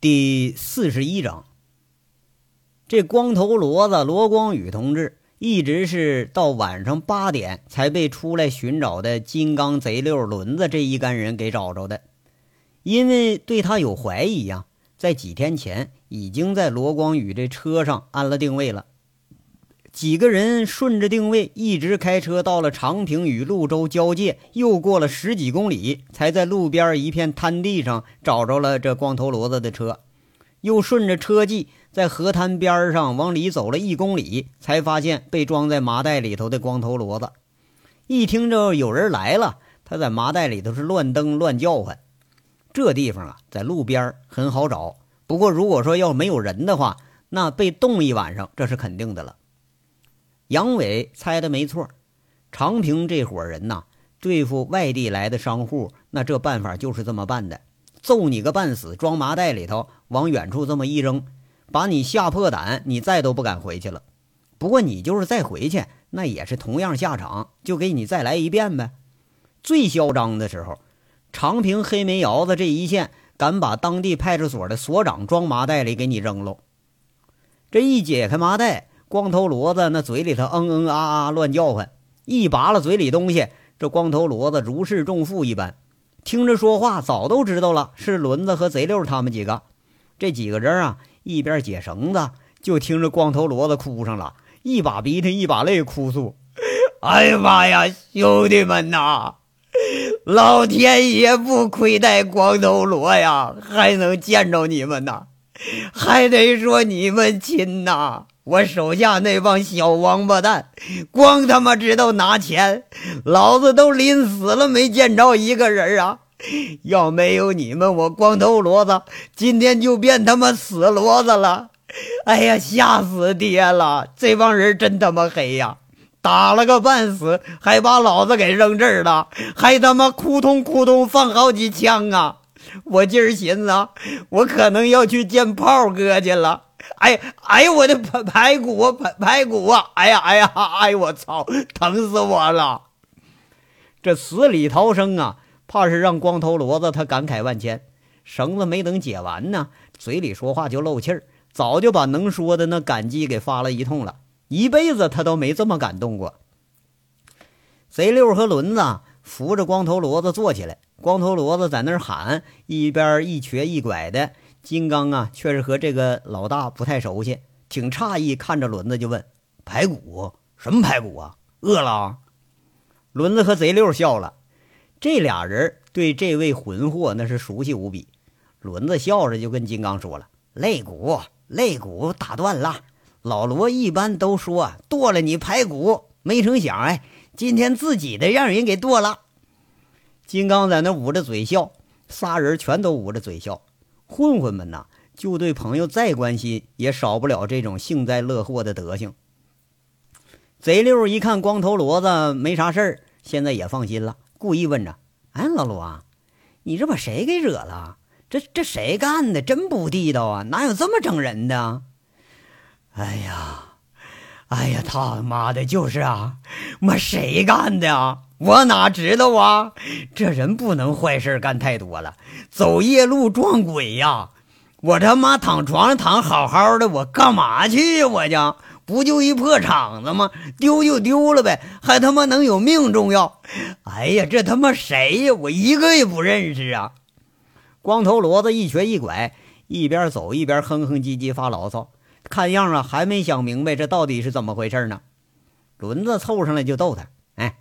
第四十一章，这光头骡子罗光宇同志，一直是到晚上八点才被出来寻找的金刚贼六轮子这一干人给找着的。因为对他有怀疑呀，在几天前已经在罗光宇这车上安了定位了。几个人顺着定位一直开车到了长平与潞州交界，又过了十几公里，才在路边一片滩地上找着了这光头骡子的车。又顺着车迹在河滩边上往里走了一公里，才发现被装在麻袋里头的光头骡子。一听着有人来了，他在麻袋里头是乱蹬乱叫唤。这地方啊，在路边很好找，不过如果说要没有人的话，那被冻一晚上，这是肯定的了。杨伟猜的没错，长平这伙人呐，对付外地来的商户，那这办法就是这么办的：揍你个半死，装麻袋里头，往远处这么一扔，把你吓破胆，你再都不敢回去了。不过你就是再回去，那也是同样下场，就给你再来一遍呗。最嚣张的时候，长平黑煤窑子这一线敢把当地派出所的所长装麻袋里给你扔喽。这一解开麻袋。光头骡子那嘴里头嗯嗯啊啊乱叫唤，一拔了嘴里东西，这光头骡子如释重负一般，听着说话早都知道了是轮子和贼六他们几个。这几个人啊，一边解绳子，就听着光头骡子哭上了，一把鼻涕一把泪哭诉：“ 哎呀妈呀，兄弟们呐，老天爷不亏待光头骡呀，还能见着你们呐，还得说你们亲呐。”我手下那帮小王八蛋，光他妈知道拿钱，老子都临死了没见着一个人啊！要没有你们，我光头骡子今天就变他妈死骡子了！哎呀，吓死爹了！这帮人真他妈黑呀！打了个半死，还把老子给扔这儿了，还他妈扑通扑通放好几枪啊！我今儿寻思啊，我可能要去见炮哥去了。哎哎呦，我的排排骨啊排排骨啊！哎呀哎呀哎呀我操，疼死我了！这死里逃生啊，怕是让光头骡子他感慨万千。绳子没等解完呢，嘴里说话就漏气儿，早就把能说的那感激给发了一通了。一辈子他都没这么感动过。贼六和轮子扶着光头骡子坐起来，光头骡子在那儿喊，一边一瘸一拐的。金刚啊，确实和这个老大不太熟悉，挺诧异，看着轮子就问：“排骨？什么排骨啊？饿了？”轮子和贼六笑了，这俩人对这位混货那是熟悉无比。轮子笑着就跟金刚说了：“肋骨，肋骨打断了。老罗一般都说剁了你排骨，没成想，哎，今天自己的让人给剁了。”金刚在那捂着嘴笑，仨人全都捂着嘴笑。混混们呐，就对朋友再关心，也少不了这种幸灾乐祸的德行。贼六一看光头骡子没啥事儿，现在也放心了，故意问着：“哎，老罗，你这把谁给惹了？这这谁干的？真不地道啊！哪有这么整人的？”哎呀，哎呀，他妈的，就是啊，妈谁干的啊？我哪知道啊！这人不能坏事干太多了，走夜路撞鬼呀！我他妈躺床上躺好好的，我干嘛去呀？我家不就一破厂子吗？丢就丢了呗，还他妈能有命重要？哎呀，这他妈谁呀？我一个也不认识啊！光头骡子一瘸一拐，一边走一边哼哼唧唧发牢骚，看样啊还没想明白这到底是怎么回事呢。轮子凑上来就逗他。哎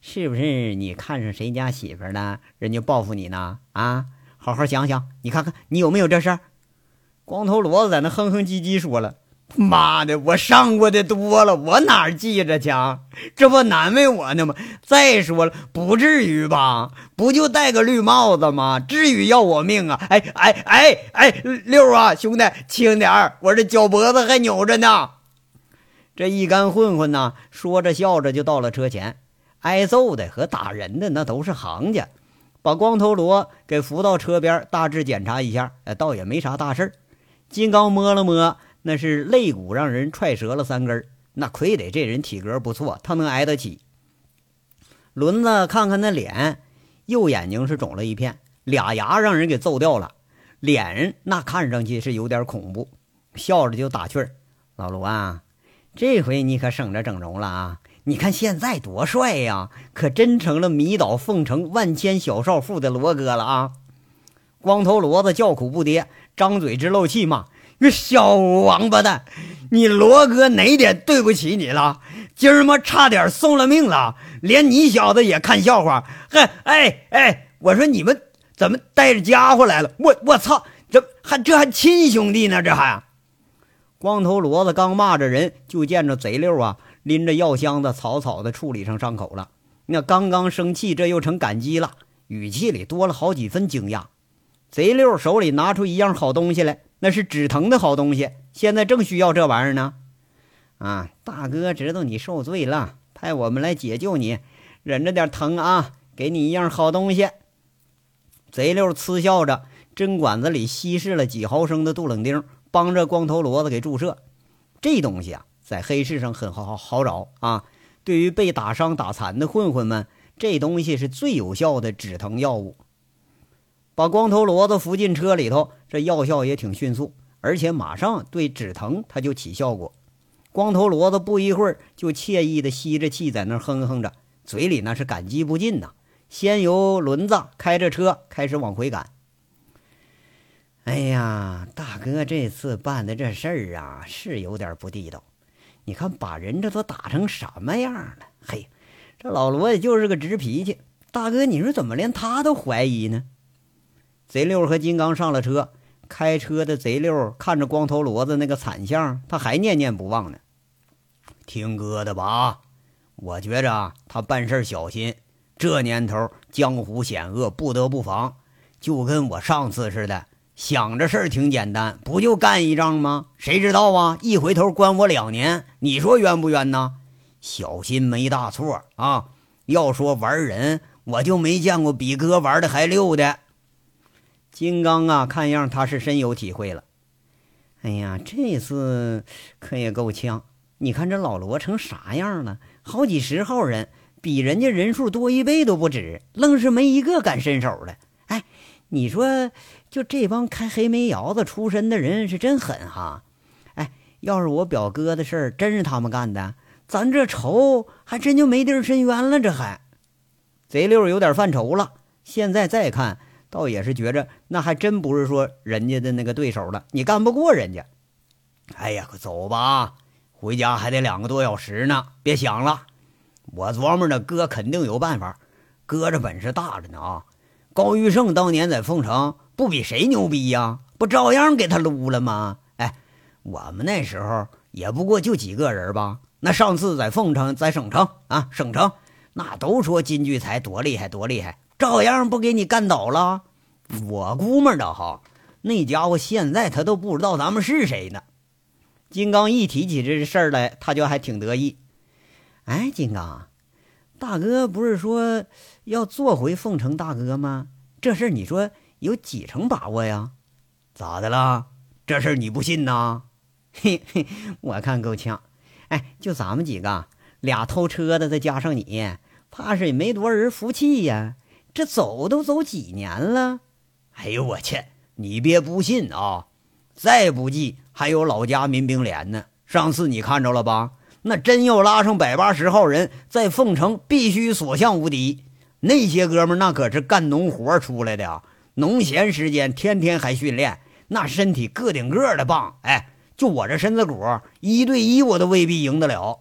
是不是你看上谁家媳妇了，人家报复你呢？啊，好好想想，你看看你有没有这事儿？光头骡子在那哼哼唧唧说了：“妈的，我上过的多了，我哪记着去？这不难为我呢吗？再说了，不至于吧？不就戴个绿帽子吗？至于要我命啊？哎哎哎哎，六啊，兄弟，轻点儿，我这脚脖子还扭着呢。”这一干混混呢，说着笑着就到了车前。挨揍的和打人的那都是行家，把光头罗给扶到车边，大致检查一下，哎，倒也没啥大事金刚摸了摸，那是肋骨让人踹折了三根那亏得这人体格不错，他能挨得起。轮子看看那脸，右眼睛是肿了一片，俩牙让人给揍掉了。脸那看上去是有点恐怖，笑着就打趣儿：“老罗啊，这回你可省着整容了啊！你看现在多帅呀，可真成了迷倒凤城万千小少妇的罗哥了啊！”光头骡子叫苦不迭，张嘴直漏气骂：“你小王八蛋，你罗哥哪点对不起你了？今儿妈差点送了命了，连你小子也看笑话！哼，哎哎，我说你们。”怎么带着家伙来了？我我操！这还这还亲兄弟呢？这还光头骡子刚骂着人，就见着贼六啊，拎着药箱子，草草的处理上伤口了。那刚刚生气，这又成感激了，语气里多了好几分惊讶。贼六手里拿出一样好东西来，那是止疼的好东西，现在正需要这玩意儿呢。啊，大哥知道你受罪了，派我们来解救你，忍着点疼啊，给你一样好东西。贼六嗤笑着，针管子里稀释了几毫升的杜冷丁，帮着光头骡子给注射。这东西啊，在黑市上很好好找啊。对于被打伤打残的混混们，这东西是最有效的止疼药物。把光头骡子扶进车里头，这药效也挺迅速，而且马上对止疼它就起效果。光头骡子不一会儿就惬意的吸着气，在那哼哼着，嘴里那是感激不尽呐。先由轮子开着车开始往回赶。哎呀，大哥这次办的这事儿啊，是有点不地道。你看，把人这都打成什么样了？嘿，这老罗也就是个直脾气。大哥，你说怎么连他都怀疑呢？贼六和金刚上了车，开车的贼六看着光头骡子那个惨相，他还念念不忘呢。听哥的吧，我觉着他办事小心。这年头，江湖险恶，不得不防。就跟我上次似的，想着事儿挺简单，不就干一仗吗？谁知道啊，一回头关我两年，你说冤不冤呢？小心没大错啊！要说玩人，我就没见过比哥玩的还溜的。金刚啊，看样他是深有体会了。哎呀，这次可也够呛！你看这老罗成啥样了？好几十号人。比人家人数多一倍都不止，愣是没一个敢伸手的。哎，你说，就这帮开黑煤窑子出身的人是真狠哈！哎，要是我表哥的事儿真是他们干的，咱这仇还真就没地儿伸冤了。这还贼六有点犯愁了。现在再看，倒也是觉着那还真不是说人家的那个对手了，你干不过人家。哎呀，快走吧，回家还得两个多小时呢，别想了。我琢磨着，哥肯定有办法。哥这本事大着呢啊！高玉胜当年在凤城不比谁牛逼呀？不照样给他撸了吗？哎，我们那时候也不过就几个人吧。那上次在凤城，在省城啊，省城那都说金聚财多厉害，多厉害，照样不给你干倒了。我估摸着哈，那家伙现在他都不知道咱们是谁呢。金刚一提起这事儿来，他就还挺得意。哎，金刚，大哥不是说要做回凤城大哥吗？这事儿你说有几成把握呀？咋的了？这事儿你不信呐？嘿嘿，我看够呛。哎，就咱们几个，俩偷车的，再加上你，怕是也没多少人服气呀。这走都走几年了？哎呦我去！你别不信啊！再不济还有老家民兵连呢。上次你看着了吧？那真要拉上百八十号人，在凤城必须所向无敌。那些哥们那可是干农活出来的啊，农闲时间天天还训练，那身体个顶个的棒。哎，就我这身子骨，一对一我都未必赢得了。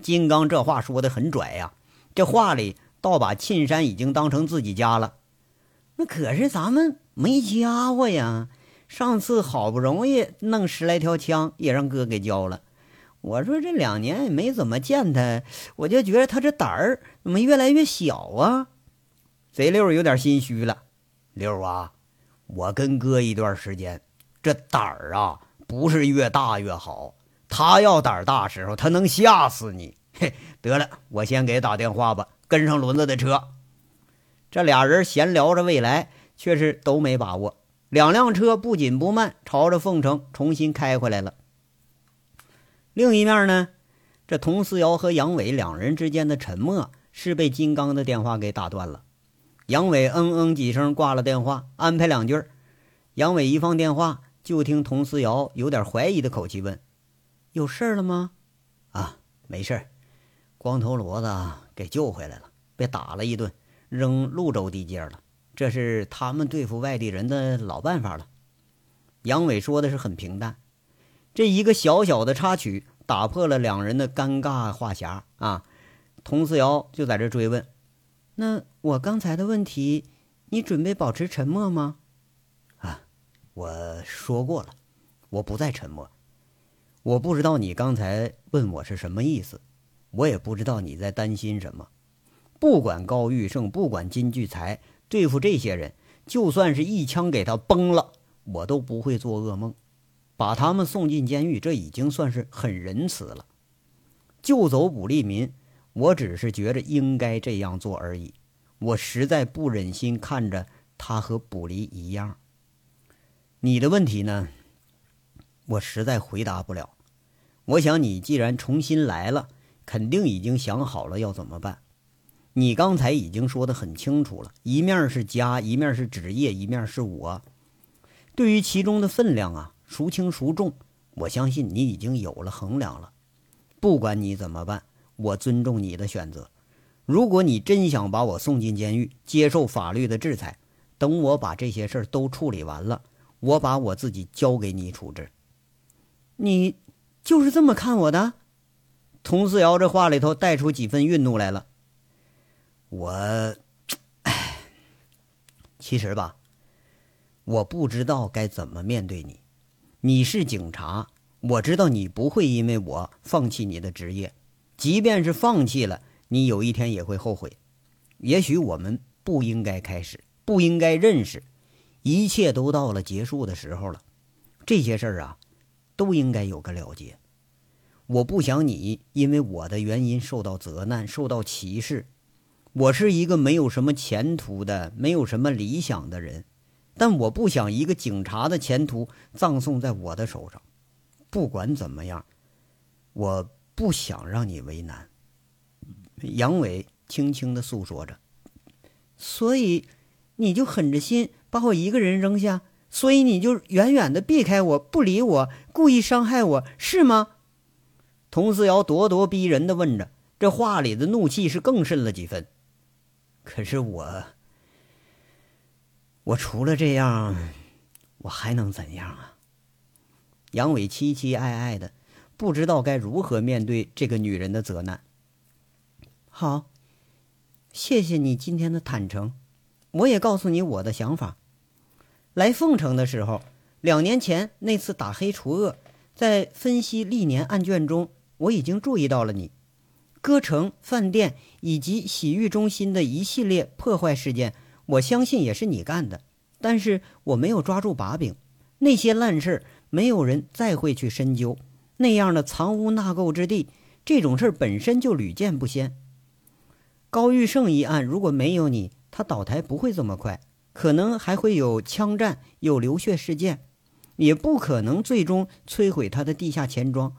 金刚这话说的很拽呀，这话里倒把沁山已经当成自己家了。那可是咱们没家伙呀，上次好不容易弄十来条枪，也让哥给交了。我说这两年也没怎么见他，我就觉得他这胆儿怎么越来越小啊？贼六有点心虚了。六啊，我跟哥一段时间，这胆儿啊不是越大越好。他要胆儿大时候，他能吓死你。嘿，得了，我先给打电话吧，跟上轮子的车。这俩人闲聊着未来，却是都没把握。两辆车不紧不慢，朝着凤城重新开回来了。另一面呢，这佟思瑶和杨伟两人之间的沉默是被金刚的电话给打断了。杨伟嗯嗯几声挂了电话，安排两句杨伟一放电话，就听佟思瑶有点怀疑的口气问：“有事儿了吗？”“啊，没事儿，光头骡子给救回来了，被打了一顿，扔潞州地界了。这是他们对付外地人的老办法了。”杨伟说的是很平淡，这一个小小的插曲打破了两人的尴尬话匣啊。佟思瑶就在这追问：“那我刚才的问题，你准备保持沉默吗？”啊我说过了，我不再沉默。我不知道你刚才问我是什么意思，我也不知道你在担心什么。不管高玉胜，不管金聚财，对付这些人，就算是一枪给他崩了，我都不会做噩梦。把他们送进监狱，这已经算是很仁慈了。救走卜利民，我只是觉着应该这样做而已。我实在不忍心看着他和卜离一样。你的问题呢？我实在回答不了。我想你既然重新来了，肯定已经想好了要怎么办。你刚才已经说的很清楚了，一面是家，一面是职业，一面是我。对于其中的分量啊，孰轻孰重，我相信你已经有了衡量了。不管你怎么办，我尊重你的选择。如果你真想把我送进监狱，接受法律的制裁，等我把这些事儿都处理完了。我把我自己交给你处置，你就是这么看我的？佟思瑶这话里头带出几分愠怒来了。我，唉，其实吧，我不知道该怎么面对你。你是警察，我知道你不会因为我放弃你的职业，即便是放弃了，你有一天也会后悔。也许我们不应该开始，不应该认识。一切都到了结束的时候了，这些事儿啊，都应该有个了结。我不想你因为我的原因受到责难、受到歧视。我是一个没有什么前途的、没有什么理想的人，但我不想一个警察的前途葬送在我的手上。不管怎么样，我不想让你为难。杨伟轻轻的诉说着，所以你就狠着心。把我一个人扔下，所以你就远远的避开我，不理我，故意伤害我，是吗？佟思瑶咄咄逼人的问着，这话里的怒气是更甚了几分。可是我，我除了这样，我还能怎样啊？杨伟凄凄哀哀的，不知道该如何面对这个女人的责难。好，谢谢你今天的坦诚，我也告诉你我的想法。来凤城的时候，两年前那次打黑除恶，在分析历年案卷中，我已经注意到了你。歌城饭店以及洗浴中心的一系列破坏事件，我相信也是你干的。但是我没有抓住把柄，那些烂事儿没有人再会去深究。那样的藏污纳垢之地，这种事儿本身就屡见不鲜。高玉胜一案如果没有你，他倒台不会这么快。可能还会有枪战，有流血事件，也不可能最终摧毁他的地下钱庄。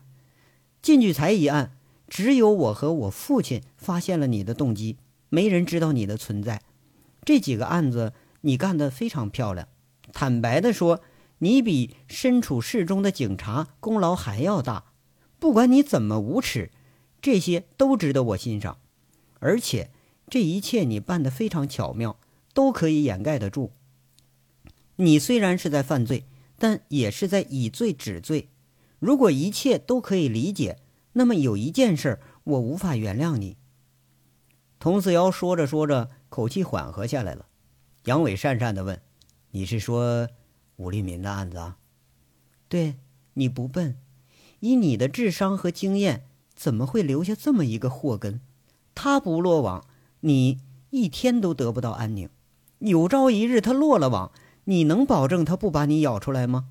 靳聚财一案，只有我和我父亲发现了你的动机，没人知道你的存在。这几个案子你干得非常漂亮。坦白的说，你比身处事中的警察功劳还要大。不管你怎么无耻，这些都值得我欣赏。而且这一切你办得非常巧妙。都可以掩盖得住。你虽然是在犯罪，但也是在以罪止罪。如果一切都可以理解，那么有一件事我无法原谅你。佟四瑶说着说着，口气缓和下来了。杨伟讪讪地问：“你是说武立民的案子？”“啊？”“对，你不笨，以你的智商和经验，怎么会留下这么一个祸根？他不落网，你一天都得不到安宁。”有朝一日他落了网，你能保证他不把你咬出来吗？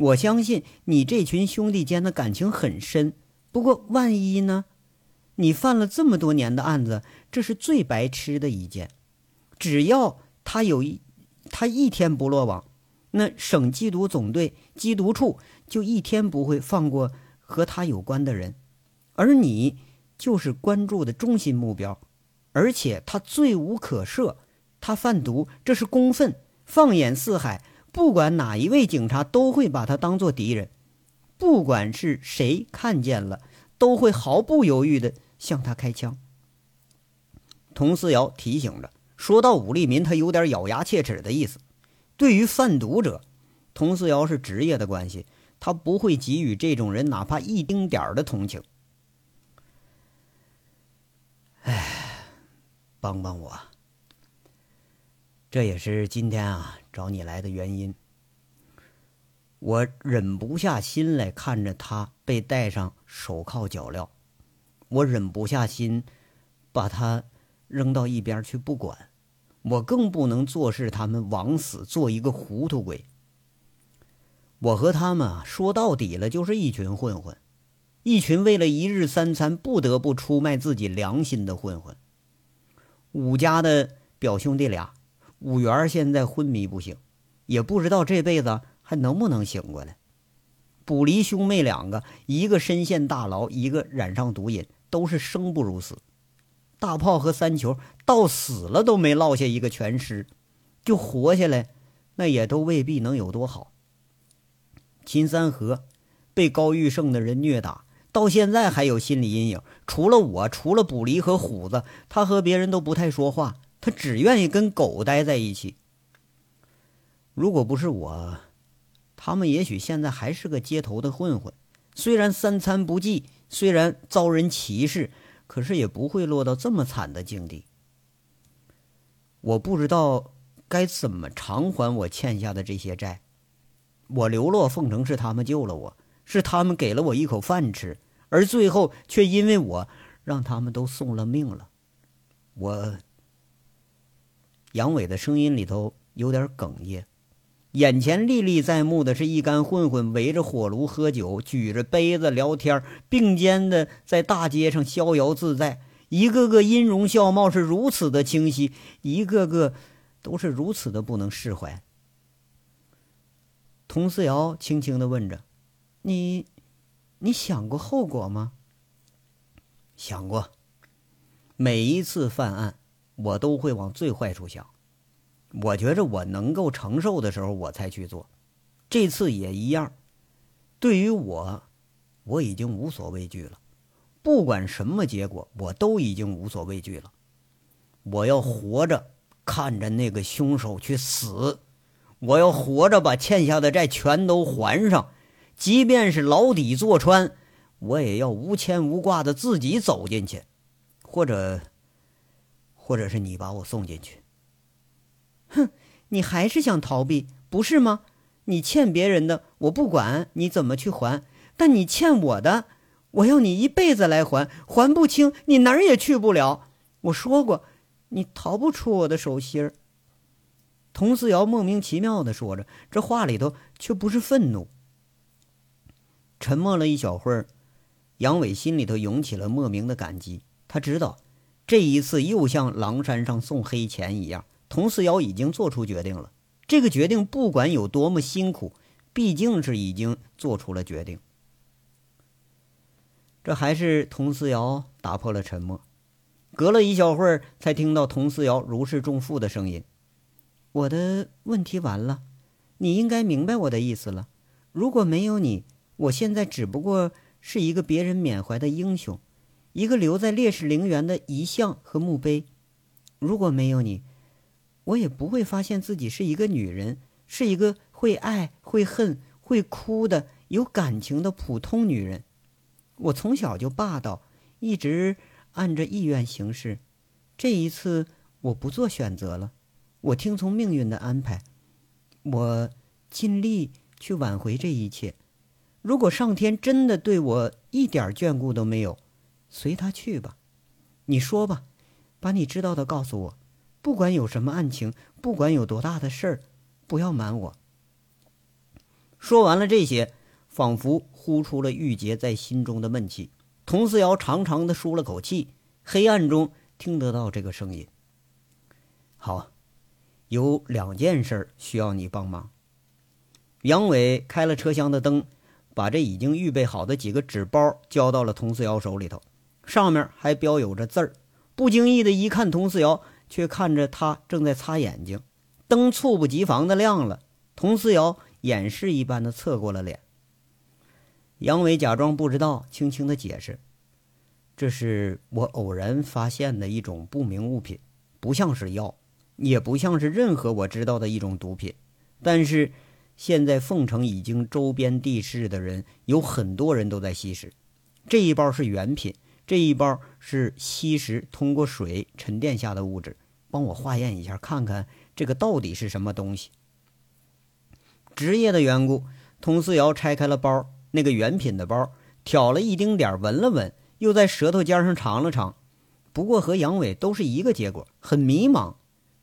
我相信你这群兄弟间的感情很深。不过万一呢？你犯了这么多年的案子，这是最白痴的一件。只要他有一他一天不落网，那省缉毒总队缉毒处就一天不会放过和他有关的人，而你就是关注的中心目标，而且他罪无可赦。他贩毒，这是公愤；放眼四海，不管哪一位警察都会把他当做敌人，不管是谁看见了，都会毫不犹豫的向他开枪。佟思瑶提醒着，说到武立民，他有点咬牙切齿的意思。对于贩毒者，佟思瑶是职业的关系，他不会给予这种人哪怕一丁点儿的同情。哎，帮帮我！这也是今天啊找你来的原因。我忍不下心来看着他被戴上手铐脚镣，我忍不下心把他扔到一边去不管。我更不能坐视他们枉死，做一个糊涂鬼。我和他们啊，说到底了，就是一群混混，一群为了一日三餐不得不出卖自己良心的混混。武家的表兄弟俩，五元现在昏迷不醒，也不知道这辈子还能不能醒过来。卜离兄妹两个，一个深陷大牢，一个染上毒瘾，都是生不如死。大炮和三球到死了都没落下一个全尸，就活下来，那也都未必能有多好。秦三河被高玉胜的人虐打，到现在还有心理阴影。除了我，除了卜离和虎子，他和别人都不太说话，他只愿意跟狗待在一起。如果不是我，他们也许现在还是个街头的混混，虽然三餐不济，虽然遭人歧视。可是也不会落到这么惨的境地。我不知道该怎么偿还我欠下的这些债。我流落凤城是他们救了我，是他们给了我一口饭吃，而最后却因为我让他们都送了命了。我，杨伟的声音里头有点哽咽。眼前历历在目的是一干混混围着火炉喝酒，举着杯子聊天，并肩的在大街上逍遥自在。一个个音容笑貌是如此的清晰，一个个都是如此的不能释怀。佟思瑶轻轻的问着：“你，你想过后果吗？”想过。每一次犯案，我都会往最坏处想。我觉着我能够承受的时候，我才去做。这次也一样。对于我，我已经无所畏惧了。不管什么结果，我都已经无所畏惧了。我要活着看着那个凶手去死，我要活着把欠下的债全都还上。即便是牢底坐穿，我也要无牵无挂的自己走进去，或者，或者是你把我送进去。哼，你还是想逃避，不是吗？你欠别人的，我不管你怎么去还，但你欠我的，我要你一辈子来还，还不清，你哪儿也去不了。我说过，你逃不出我的手心儿。童思瑶莫名其妙的说着，这话里头却不是愤怒。沉默了一小会儿，杨伟心里头涌起了莫名的感激。他知道，这一次又像狼山上送黑钱一样。佟思瑶已经做出决定了，这个决定不管有多么辛苦，毕竟是已经做出了决定。这还是佟思瑶打破了沉默，隔了一小会儿，才听到佟思瑶如释重负的声音：“我的问题完了，你应该明白我的意思了。如果没有你，我现在只不过是一个别人缅怀的英雄，一个留在烈士陵园的遗像和墓碑。如果没有你。”我也不会发现自己是一个女人，是一个会爱、会恨、会哭的有感情的普通女人。我从小就霸道，一直按着意愿行事。这一次我不做选择了，我听从命运的安排，我尽力去挽回这一切。如果上天真的对我一点眷顾都没有，随他去吧。你说吧，把你知道的告诉我。不管有什么案情，不管有多大的事儿，不要瞒我。说完了这些，仿佛呼出了郁结在心中的闷气。佟思瑶长长的舒了口气，黑暗中听得到这个声音。好，有两件事需要你帮忙。杨伟开了车厢的灯，把这已经预备好的几个纸包交到了佟思瑶手里头，上面还标有着字儿。不经意的一看，佟思瑶。却看着他正在擦眼睛，灯猝不及防的亮了。佟思瑶掩饰一般的侧过了脸。杨伟假装不知道，轻轻的解释：“这是我偶然发现的一种不明物品，不像是药，也不像是任何我知道的一种毒品。但是现在凤城已经周边地市的人有很多人都在吸食。这一包是原品，这一包是吸食通过水沉淀下的物质。帮我化验一下，看看这个到底是什么东西。”职业的缘故，佟思瑶拆开了包。那个原品的包，挑了一丁点闻了闻，又在舌头尖上尝了尝。不过和杨伟都是一个结果，很迷茫。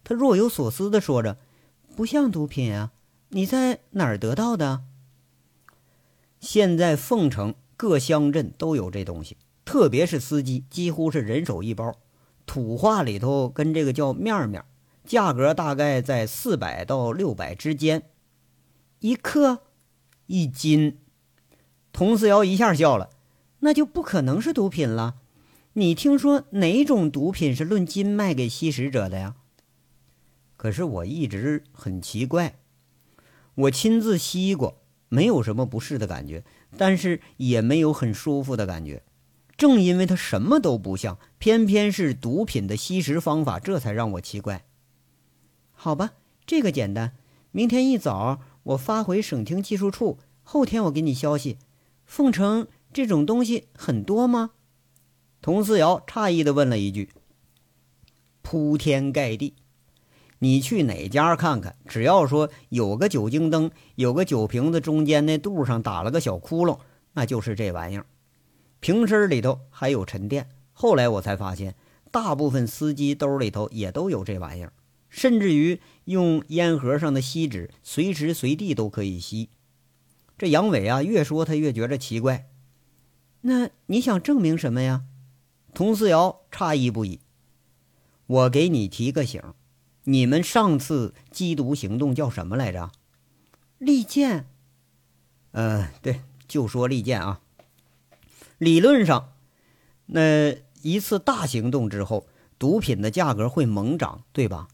他若有所思地说着：“不像毒品啊，你在哪儿得到的？”现在凤城各乡镇都有这东西，特别是司机，几乎是人手一包。土话里头跟这个叫面面，价格大概在四百到六百之间，一克，一斤。佟思瑶一下笑了，那就不可能是毒品了。你听说哪种毒品是论斤卖给吸食者的呀？可是我一直很奇怪，我亲自吸过，没有什么不适的感觉，但是也没有很舒服的感觉。正因为它什么都不像，偏偏是毒品的吸食方法，这才让我奇怪。好吧，这个简单。明天一早我发回省厅技术处，后天我给你消息。凤城这种东西很多吗？佟思瑶诧异的问了一句。铺天盖地，你去哪家看看？只要说有个酒精灯，有个酒瓶子中间那肚上打了个小窟窿，那就是这玩意儿。瓶身里头还有沉淀。后来我才发现，大部分司机兜里头也都有这玩意儿，甚至于用烟盒上的锡纸，随时随地都可以吸。这杨伟啊，越说他越觉着奇怪。那你想证明什么呀？佟思瑶诧异不已。我给你提个醒，你们上次缉毒行动叫什么来着？利剑。呃，对，就说利剑啊。理论上，那一次大行动之后，毒品的价格会猛涨，对吧？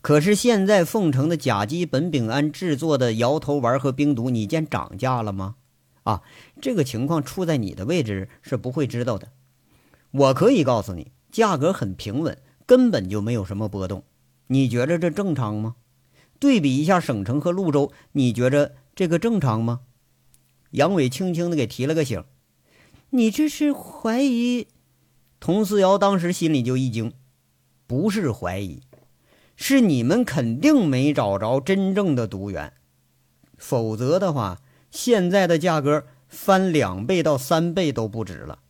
可是现在凤城的甲基苯丙胺制作的摇头丸和冰毒，你见涨价了吗？啊，这个情况处在你的位置是不会知道的。我可以告诉你，价格很平稳，根本就没有什么波动。你觉着这正常吗？对比一下省城和潞州，你觉着这个正常吗？杨伟轻轻的给提了个醒。你这是怀疑？佟思瑶当时心里就一惊，不是怀疑。是你们肯定没找着真正的毒源，否则的话，现在的价格翻两倍到三倍都不止了。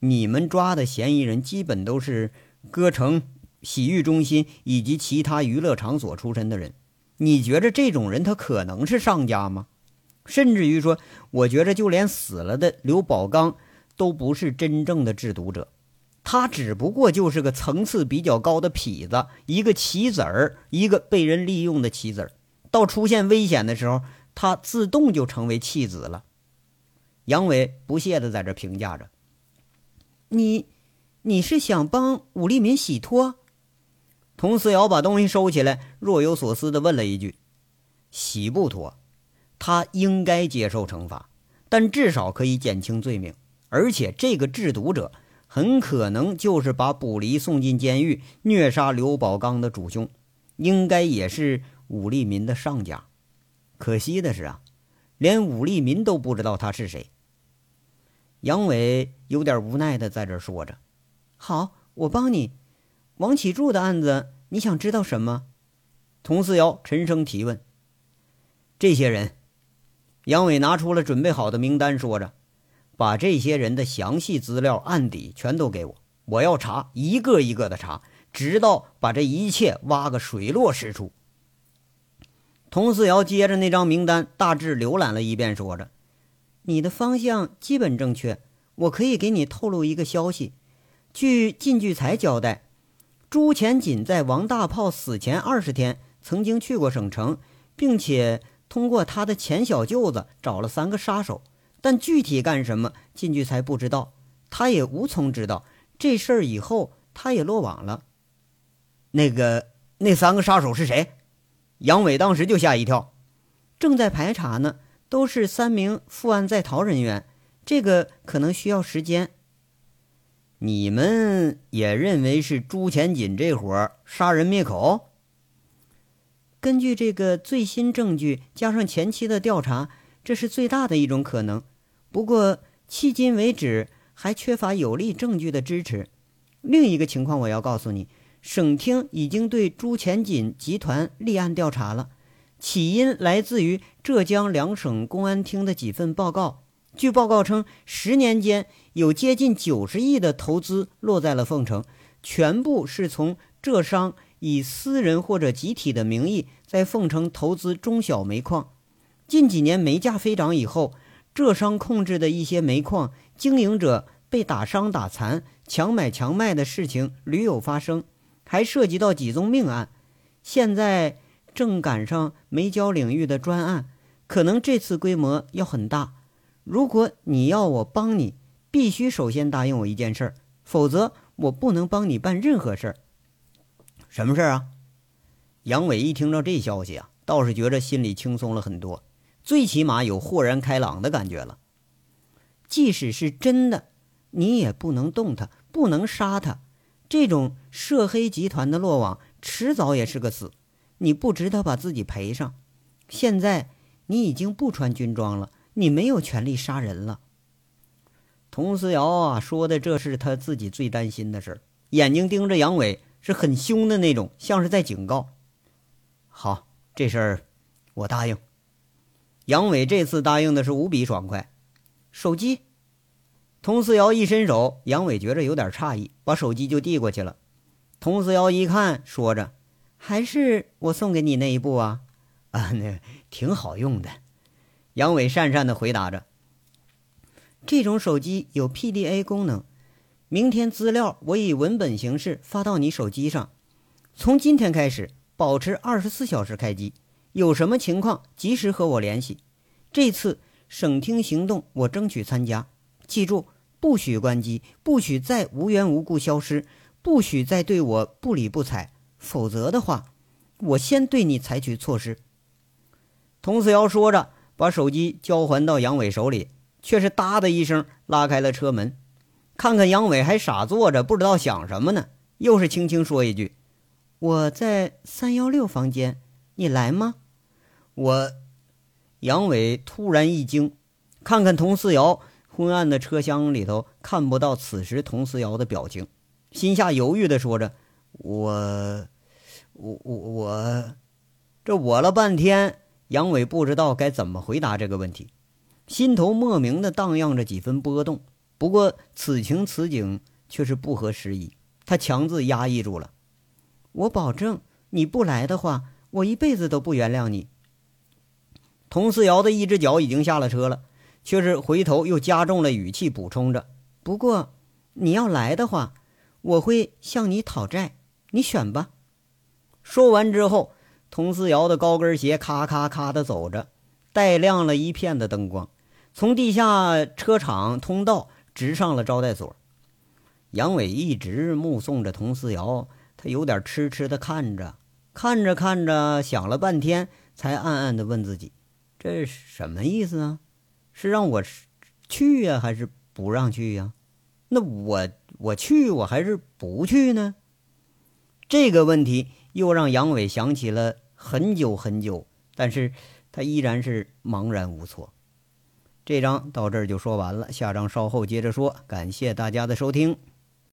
你们抓的嫌疑人基本都是歌城、洗浴中心以及其他娱乐场所出身的人，你觉着这种人他可能是上家吗？甚至于说，我觉着就连死了的刘宝刚都不是真正的制毒者。他只不过就是个层次比较高的痞子，一个棋子儿，一个被人利用的棋子儿。到出现危险的时候，他自动就成为弃子了。杨伟不屑的在这评价着：“你，你是想帮武立民洗脱？”佟思瑶把东西收起来，若有所思的问了一句：“洗不脱，他应该接受惩罚，但至少可以减轻罪名。而且这个制毒者。”很可能就是把卜离送进监狱、虐杀刘宝刚的主凶，应该也是武立民的上家。可惜的是啊，连武立民都不知道他是谁。杨伟有点无奈的在这说着：“好，我帮你。王启柱的案子，你想知道什么？”佟思瑶沉声提问：“这些人。”杨伟拿出了准备好的名单，说着。把这些人的详细资料、案底全都给我，我要查，一个一个的查，直到把这一切挖个水落石出。佟思瑶接着那张名单大致浏览了一遍，说着：“你的方向基本正确，我可以给你透露一个消息。据靳聚才交代，朱前锦在王大炮死前二十天曾经去过省城，并且通过他的前小舅子找了三个杀手。”但具体干什么，靳聚才不知道，他也无从知道这事儿。以后他也落网了。那个那三个杀手是谁？杨伟当时就吓一跳。正在排查呢，都是三名负案在逃人员，这个可能需要时间。你们也认为是朱前锦这伙儿杀人灭口？根据这个最新证据，加上前期的调查，这是最大的一种可能。不过迄今为止还缺乏有力证据的支持。另一个情况，我要告诉你，省厅已经对朱前锦集团立案调查了，起因来自于浙江两省公安厅的几份报告。据报告称，十年间有接近九十亿的投资落在了凤城，全部是从浙商以私人或者集体的名义在凤城投资中小煤矿。近几年煤价飞涨以后，浙商控制的一些煤矿经营者被打伤打残、强买强卖的事情屡有发生，还涉及到几宗命案。现在正赶上煤焦领域的专案，可能这次规模要很大。如果你要我帮你，必须首先答应我一件事儿，否则我不能帮你办任何事儿。什么事儿啊？杨伟一听到这消息啊，倒是觉着心里轻松了很多，最起码有豁然开朗的感觉了。即使是真的，你也不能动他，不能杀他。这种涉黑集团的落网，迟早也是个死。你不值得把自己赔上。现在你已经不穿军装了。你没有权利杀人了，佟思瑶啊，说的这是他自己最担心的事儿，眼睛盯着杨伟，是很凶的那种，像是在警告。好，这事儿我答应。杨伟这次答应的是无比爽快。手机，佟思瑶一伸手，杨伟觉着有点诧异，把手机就递过去了。佟思瑶一看，说着：“还是我送给你那一部啊？啊，那挺好用的。”杨伟讪讪地回答着：“这种手机有 PDA 功能，明天资料我以文本形式发到你手机上。从今天开始，保持二十四小时开机，有什么情况及时和我联系。这次省厅行动，我争取参加。记住，不许关机，不许再无缘无故消失，不许再对我不理不睬，否则的话，我先对你采取措施。”佟思瑶说着。把手机交还到杨伟手里，却是“哒”的一声拉开了车门。看看杨伟还傻坐着，不知道想什么呢。又是轻轻说一句：“我在三幺六房间，你来吗？”我……杨伟突然一惊，看看佟思瑶，昏暗的车厢里头看不到此时佟思瑶的表情，心下犹豫的说着：“我……我……我……我……这我了半天。”杨伟不知道该怎么回答这个问题，心头莫名的荡漾着几分波动。不过此情此景却是不合时宜，他强自压抑住了。我保证，你不来的话，我一辈子都不原谅你。佟思瑶的一只脚已经下了车了，却是回头又加重了语气补充着：“不过你要来的话，我会向你讨债，你选吧。”说完之后。佟思瑶的高跟鞋咔咔咔的走着，带亮了一片的灯光，从地下车场通道直上了招待所。杨伟一直目送着佟思瑶，他有点痴痴的看着，看着看着，想了半天，才暗暗地问自己：这什么意思啊？是让我去呀，还是不让去呀？那我我去，我还是不去呢？这个问题。又让杨伟想起了很久很久，但是他依然是茫然无措。这章到这儿就说完了，下章稍后接着说。感谢大家的收听。